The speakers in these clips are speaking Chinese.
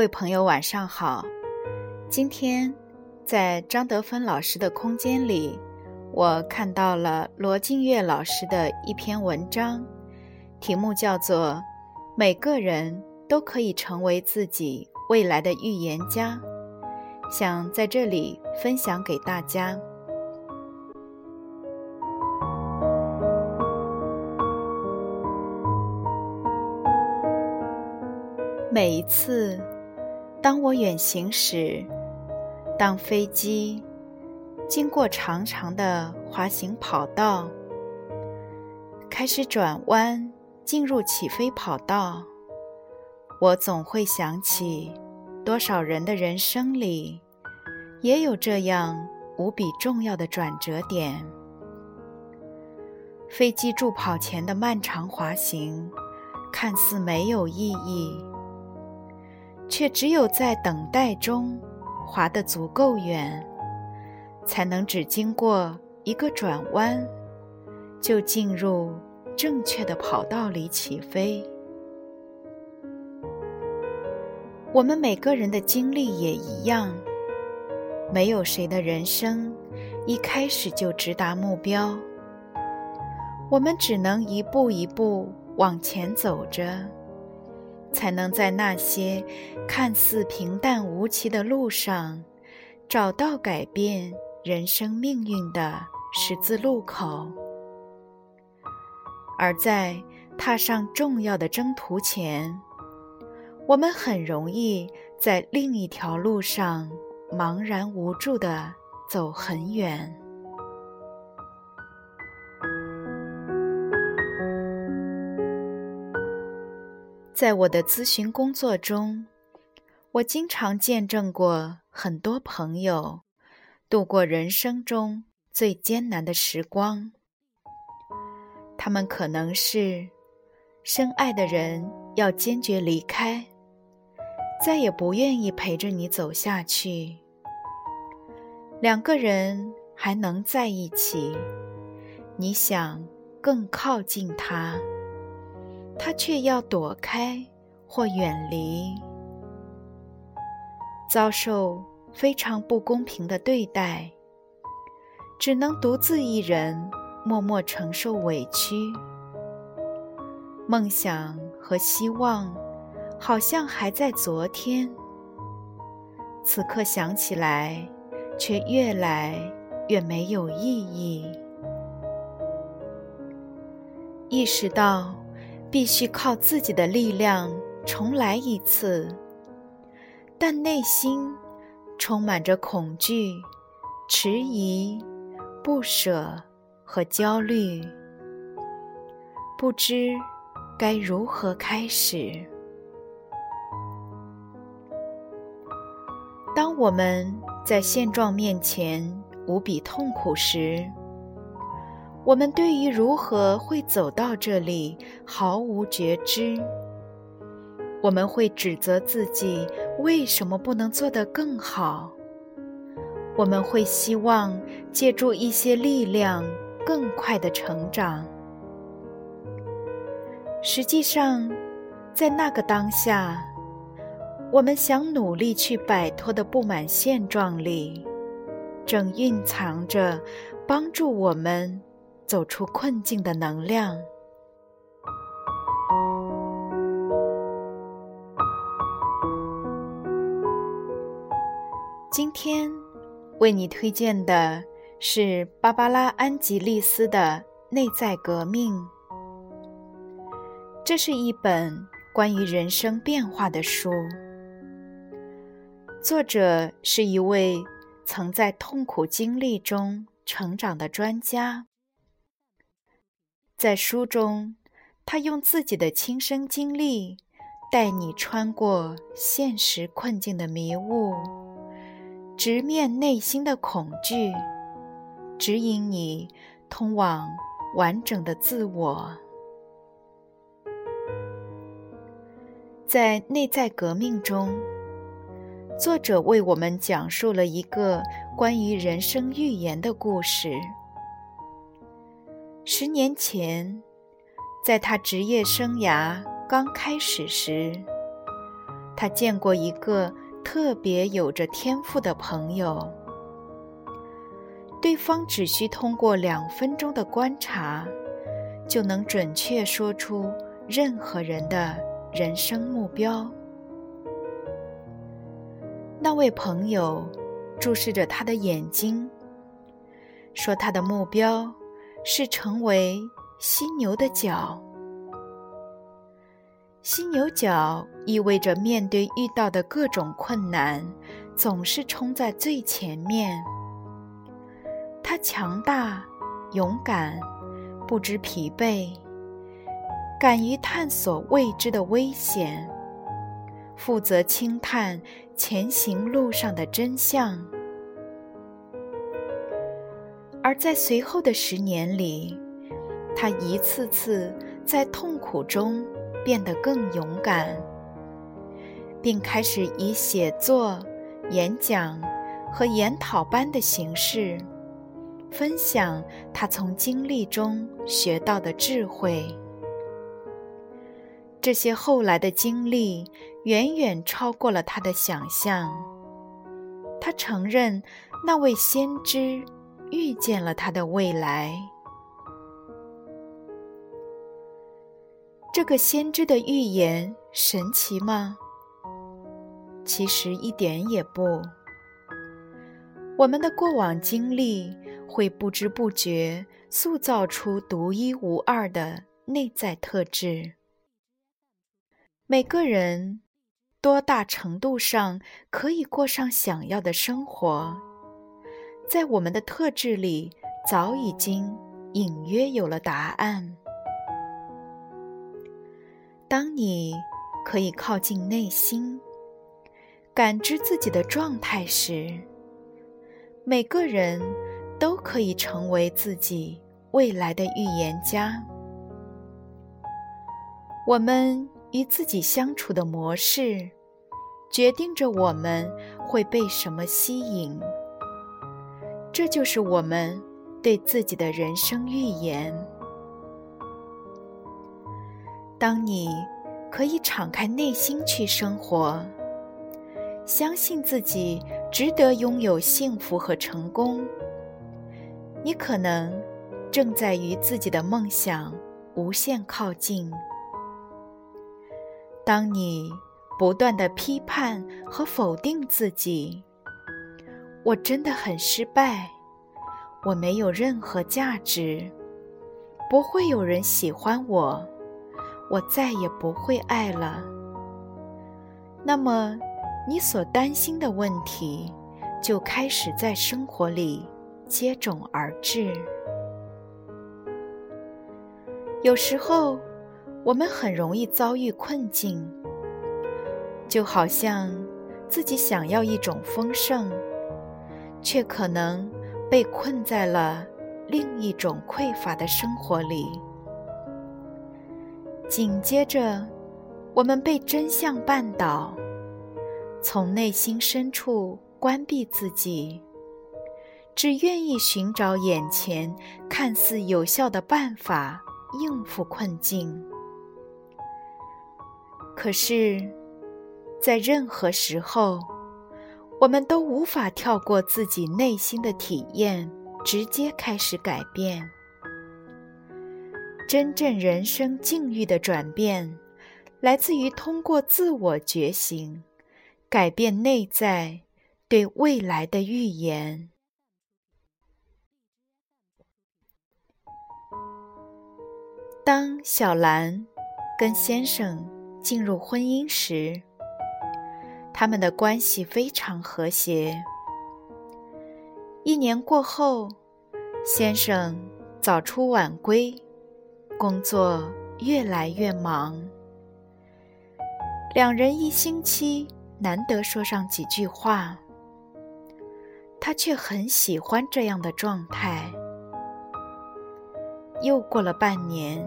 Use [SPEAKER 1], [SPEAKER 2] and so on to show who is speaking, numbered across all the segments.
[SPEAKER 1] 各位朋友，晚上好。今天在张德芬老师的空间里，我看到了罗静月老师的一篇文章，题目叫做《每个人都可以成为自己未来的预言家》，想在这里分享给大家。每一次。当我远行时，当飞机经过长长的滑行跑道，开始转弯进入起飞跑道，我总会想起，多少人的人生里，也有这样无比重要的转折点。飞机助跑前的漫长滑行，看似没有意义。却只有在等待中滑得足够远，才能只经过一个转弯，就进入正确的跑道里起飞。我们每个人的经历也一样，没有谁的人生一开始就直达目标，我们只能一步一步往前走着。才能在那些看似平淡无奇的路上，找到改变人生命运的十字路口；而在踏上重要的征途前，我们很容易在另一条路上茫然无助地走很远。在我的咨询工作中，我经常见证过很多朋友度过人生中最艰难的时光。他们可能是深爱的人要坚决离开，再也不愿意陪着你走下去。两个人还能在一起，你想更靠近他。他却要躲开或远离，遭受非常不公平的对待，只能独自一人默默承受委屈。梦想和希望好像还在昨天，此刻想起来却越来越没有意义。意识到。必须靠自己的力量重来一次，但内心充满着恐惧、迟疑、不舍和焦虑，不知该如何开始。当我们在现状面前无比痛苦时，我们对于如何会走到这里毫无觉知，我们会指责自己为什么不能做得更好，我们会希望借助一些力量更快的成长。实际上，在那个当下，我们想努力去摆脱的不满现状里，正蕴藏着帮助我们。走出困境的能量。今天为你推荐的是芭芭拉·安吉丽斯的《内在革命》。这是一本关于人生变化的书，作者是一位曾在痛苦经历中成长的专家。在书中，他用自己的亲身经历，带你穿过现实困境的迷雾，直面内心的恐惧，指引你通往完整的自我。在内在革命中，作者为我们讲述了一个关于人生预言的故事。十年前，在他职业生涯刚开始时，他见过一个特别有着天赋的朋友。对方只需通过两分钟的观察，就能准确说出任何人的。人生目标。那位朋友注视着他的眼睛，说：“他的目标是成为犀牛的角。犀牛角意味着面对遇到的各种困难，总是冲在最前面。它强大、勇敢，不知疲惫。”敢于探索未知的危险，负责轻探前行路上的真相。而在随后的十年里，他一次次在痛苦中变得更勇敢，并开始以写作、演讲和研讨班的形式，分享他从经历中学到的智慧。这些后来的经历远远超过了他的想象。他承认，那位先知预见了他的未来。这个先知的预言神奇吗？其实一点也不。我们的过往经历会不知不觉塑造出独一无二的内在特质。每个人多大程度上可以过上想要的生活，在我们的特质里早已经隐约有了答案。当你可以靠近内心，感知自己的状态时，每个人都可以成为自己未来的预言家。我们。与自己相处的模式，决定着我们会被什么吸引。这就是我们对自己的人生预言。当你可以敞开内心去生活，相信自己值得拥有幸福和成功，你可能正在与自己的梦想无限靠近。当你不断的批判和否定自己，我真的很失败，我没有任何价值，不会有人喜欢我，我再也不会爱了。那么，你所担心的问题就开始在生活里接踵而至。有时候。我们很容易遭遇困境，就好像自己想要一种丰盛，却可能被困在了另一种匮乏的生活里。紧接着，我们被真相绊倒，从内心深处关闭自己，只愿意寻找眼前看似有效的办法应付困境。可是，在任何时候，我们都无法跳过自己内心的体验，直接开始改变。真正人生境遇的转变，来自于通过自我觉醒，改变内在对未来的预言。当小兰跟先生。进入婚姻时，他们的关系非常和谐。一年过后，先生早出晚归，工作越来越忙。两人一星期难得说上几句话，他却很喜欢这样的状态。又过了半年，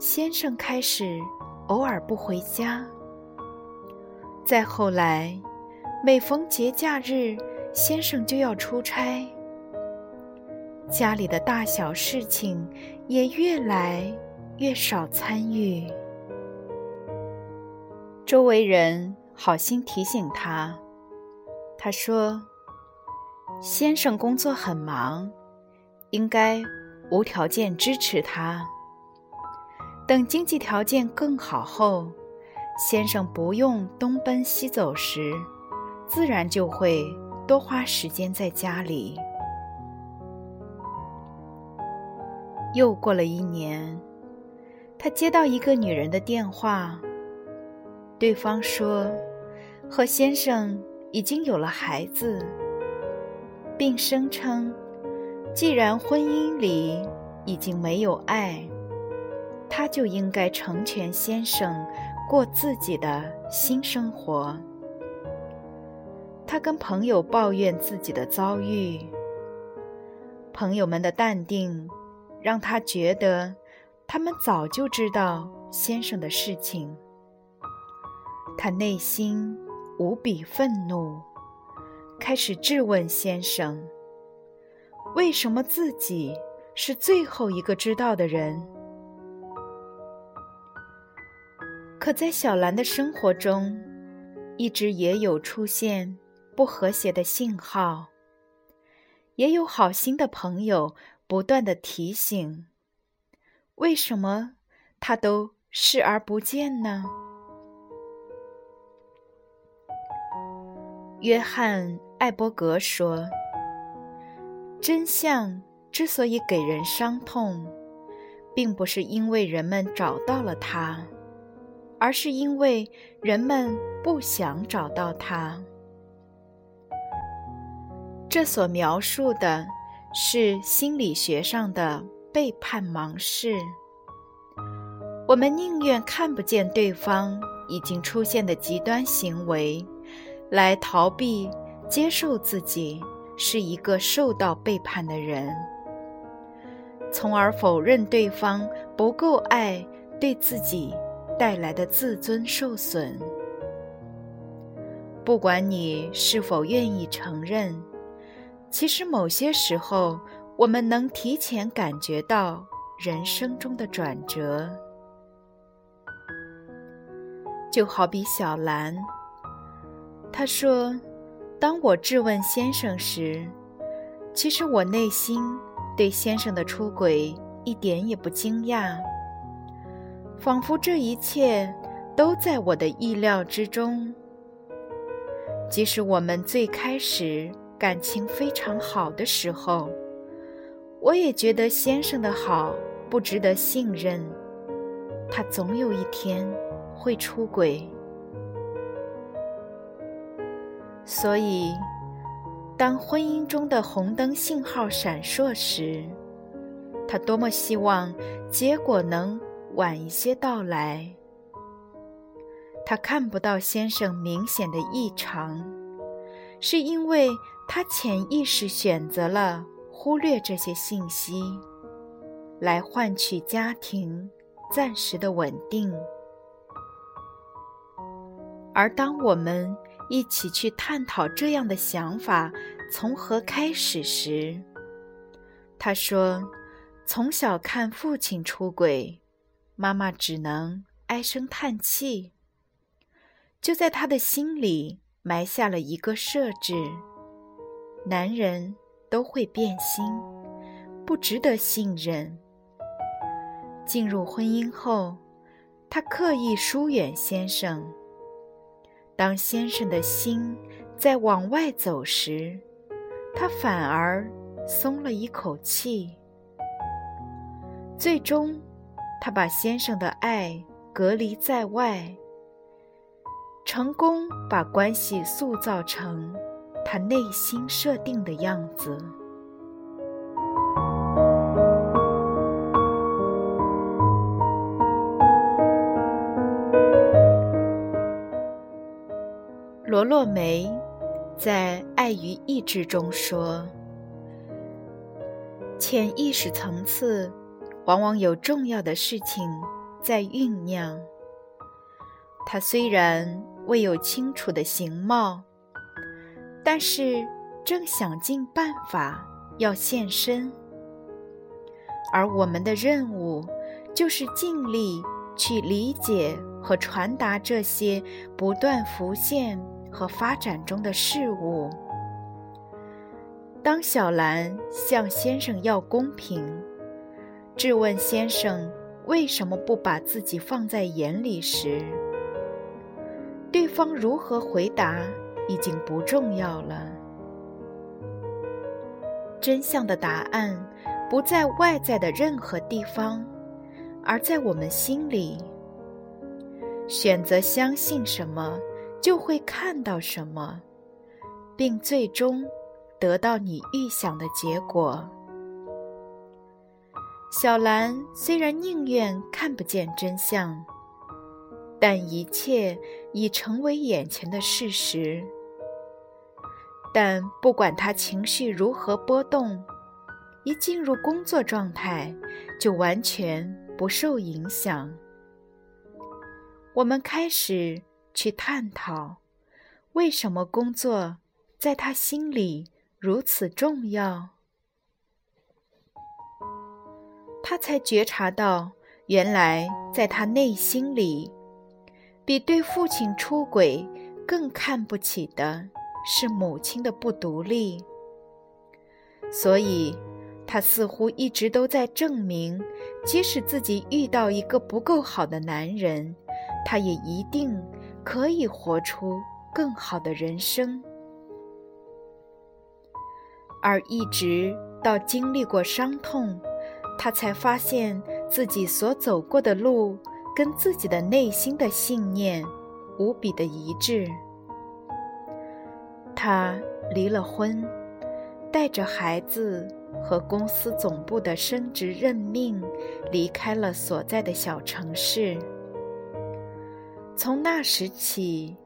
[SPEAKER 1] 先生开始偶尔不回家。再后来，每逢节假日，先生就要出差，家里的大小事情也越来越少参与。周围人好心提醒他，他说：“先生工作很忙，应该无条件支持他。等经济条件更好后，先生不用东奔西走时，自然就会多花时间在家里。”又过了一年，他接到一个女人的电话。对方说：“和先生已经有了孩子，并声称，既然婚姻里已经没有爱，他就应该成全先生，过自己的新生活。”他跟朋友抱怨自己的遭遇，朋友们的淡定让他觉得他们早就知道先生的事情。他内心无比愤怒，开始质问先生：为什么自己是最后一个知道的人？可在小兰的生活中，一直也有出现不和谐的信号，也有好心的朋友不断的提醒：为什么他都视而不见呢？约翰·艾伯格说：“真相之所以给人伤痛，并不是因为人们找到了它，而是因为人们不想找到它。这所描述的是心理学上的背叛盲视。我们宁愿看不见对方已经出现的极端行为。”来逃避接受自己是一个受到背叛的人，从而否认对方不够爱对自己带来的自尊受损。不管你是否愿意承认，其实某些时候我们能提前感觉到人生中的转折，就好比小兰。他说：“当我质问先生时，其实我内心对先生的出轨一点也不惊讶，仿佛这一切都在我的意料之中。即使我们最开始感情非常好的时候，我也觉得先生的好不值得信任，他总有一天会出轨。”所以，当婚姻中的红灯信号闪烁时，他多么希望结果能晚一些到来。他看不到先生明显的异常，是因为他潜意识选择了忽略这些信息，来换取家庭暂时的稳定。而当我们，一起去探讨这样的想法从何开始时，他说：“从小看父亲出轨，妈妈只能唉声叹气。”就在他的心里埋下了一个设置：男人都会变心，不值得信任。进入婚姻后，他刻意疏远先生。当先生的心在往外走时，他反而松了一口气。最终，他把先生的爱隔离在外，成功把关系塑造成他内心设定的样子。罗洛梅在《爱与意志》中说：“潜意识层次往往有重要的事情在酝酿。它虽然未有清楚的形貌，但是正想尽办法要现身。而我们的任务就是尽力去理解。”和传达这些不断浮现和发展中的事物。当小兰向先生要公平，质问先生为什么不把自己放在眼里时，对方如何回答已经不重要了。真相的答案不在外在的任何地方，而在我们心里。选择相信什么，就会看到什么，并最终得到你预想的结果。小兰虽然宁愿看不见真相，但一切已成为眼前的事实。但不管他情绪如何波动，一进入工作状态，就完全不受影响。我们开始去探讨，为什么工作在他心里如此重要。他才觉察到，原来在他内心里，比对父亲出轨更看不起的是母亲的不独立。所以，他似乎一直都在证明，即使自己遇到一个不够好的男人。他也一定可以活出更好的人生，而一直到经历过伤痛，他才发现自己所走过的路跟自己的内心的信念无比的一致。他离了婚，带着孩子和公司总部的升职任命，离开了所在的小城市。从那时起，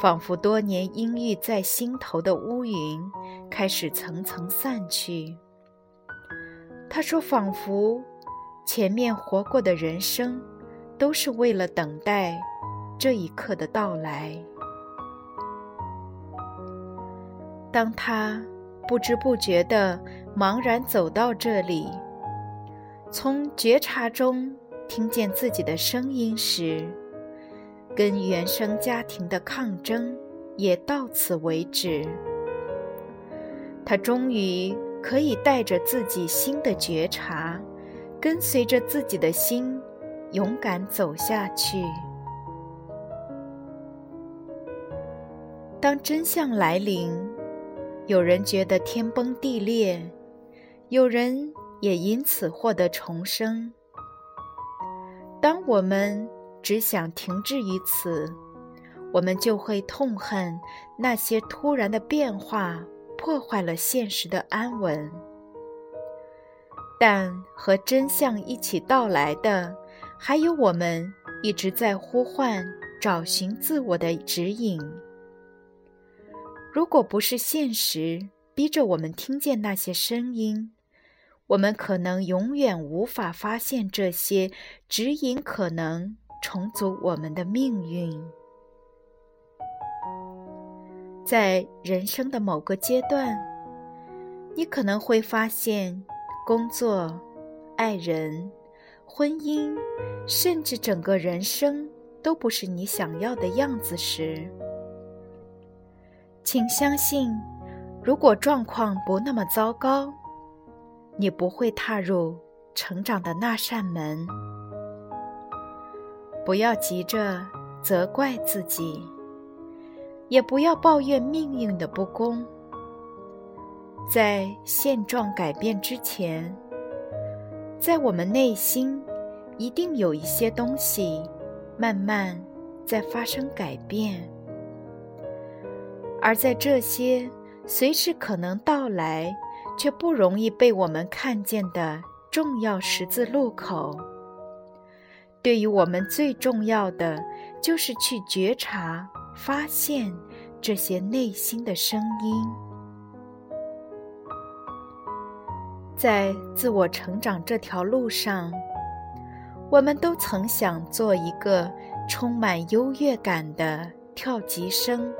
[SPEAKER 1] 仿佛多年阴郁在心头的乌云开始层层散去。他说：“仿佛前面活过的人生，都是为了等待这一刻的到来。”当他不知不觉地茫然走到这里，从觉察中听见自己的声音时，跟原生家庭的抗争也到此为止。他终于可以带着自己新的觉察，跟随着自己的心，勇敢走下去。当真相来临，有人觉得天崩地裂，有人也因此获得重生。当我们。只想停滞于此，我们就会痛恨那些突然的变化破坏了现实的安稳。但和真相一起到来的，还有我们一直在呼唤、找寻自我的指引。如果不是现实逼着我们听见那些声音，我们可能永远无法发现这些指引可能。重组我们的命运，在人生的某个阶段，你可能会发现，工作、爱人、婚姻，甚至整个人生都不是你想要的样子时，请相信，如果状况不那么糟糕，你不会踏入成长的那扇门。不要急着责怪自己，也不要抱怨命运的不公。在现状改变之前，在我们内心一定有一些东西慢慢在发生改变，而在这些随时可能到来却不容易被我们看见的重要十字路口。对于我们最重要的，就是去觉察、发现，这些内心的声音。在自我成长这条路上，我们都曾想做一个充满优越感的跳级生。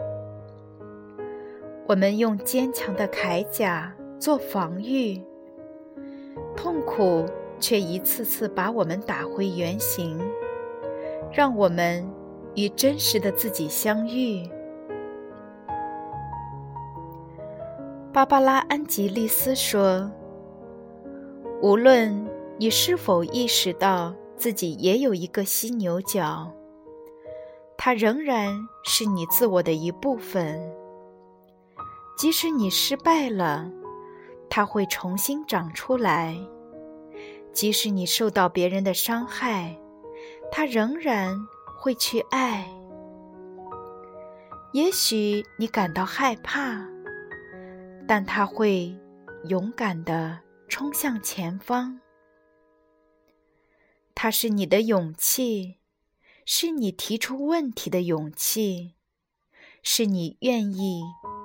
[SPEAKER 1] 我们用坚强的铠甲做防御，痛苦却一次次把我们打回原形，让我们与真实的自己相遇。芭芭拉·安吉丽斯说：“无论你是否意识到自己也有一个犀牛角，它仍然是你自我的一部分。”即使你失败了，它会重新长出来；即使你受到别人的伤害，它仍然会去爱。也许你感到害怕，但它会勇敢地冲向前方。它是你的勇气，是你提出问题的勇气，是你愿意。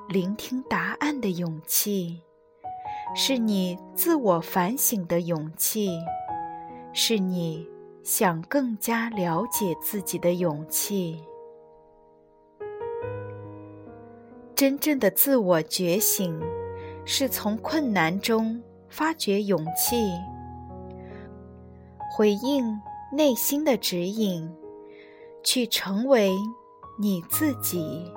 [SPEAKER 1] 聆听答案的勇气，是你自我反省的勇气，是你想更加了解自己的勇气。真正的自我觉醒，是从困难中发掘勇气，回应内心的指引，去成为你自己。